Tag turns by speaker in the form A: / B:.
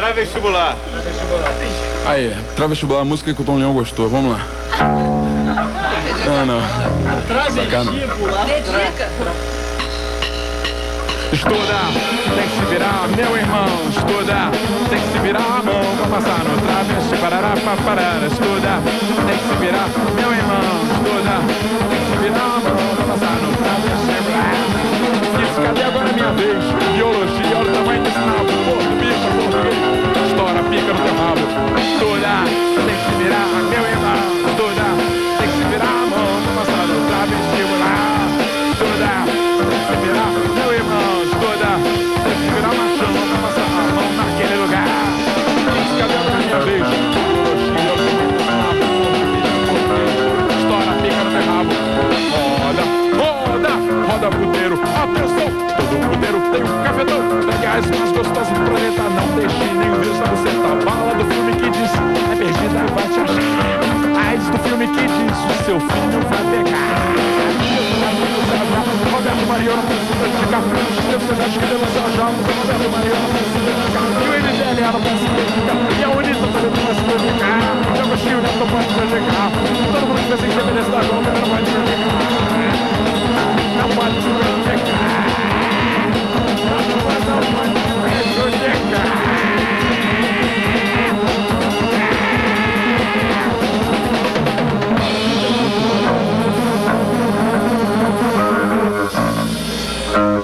A: Travestibular.
B: Aí, travestibular, a música que o Tom Leão gostou. Vamos lá. Não, não. Bacana. Estuda, tem que se virar, meu irmão. Estuda, tem que se virar a mão pra passar no travesti, parará, pra parar. Estuda, tem que se virar, Atenção, todo puteiro tem um cafetão. Legais, mais gostoso do planeta. Não deixe nenhum vírus na buceta. Bala do filme que diz é perdida, vai te achar. AIDS do filme que diz o seu filho vai pegar. Roberto Mariano precisa de carro. Vocês acham que deve ser já? Roberto Mariano precisa de. E o MDL não precisa de carro. E a Unita também precisa de carro. E o Agostinho Neto pode carro. Todo mundo que pensa em beleza da vai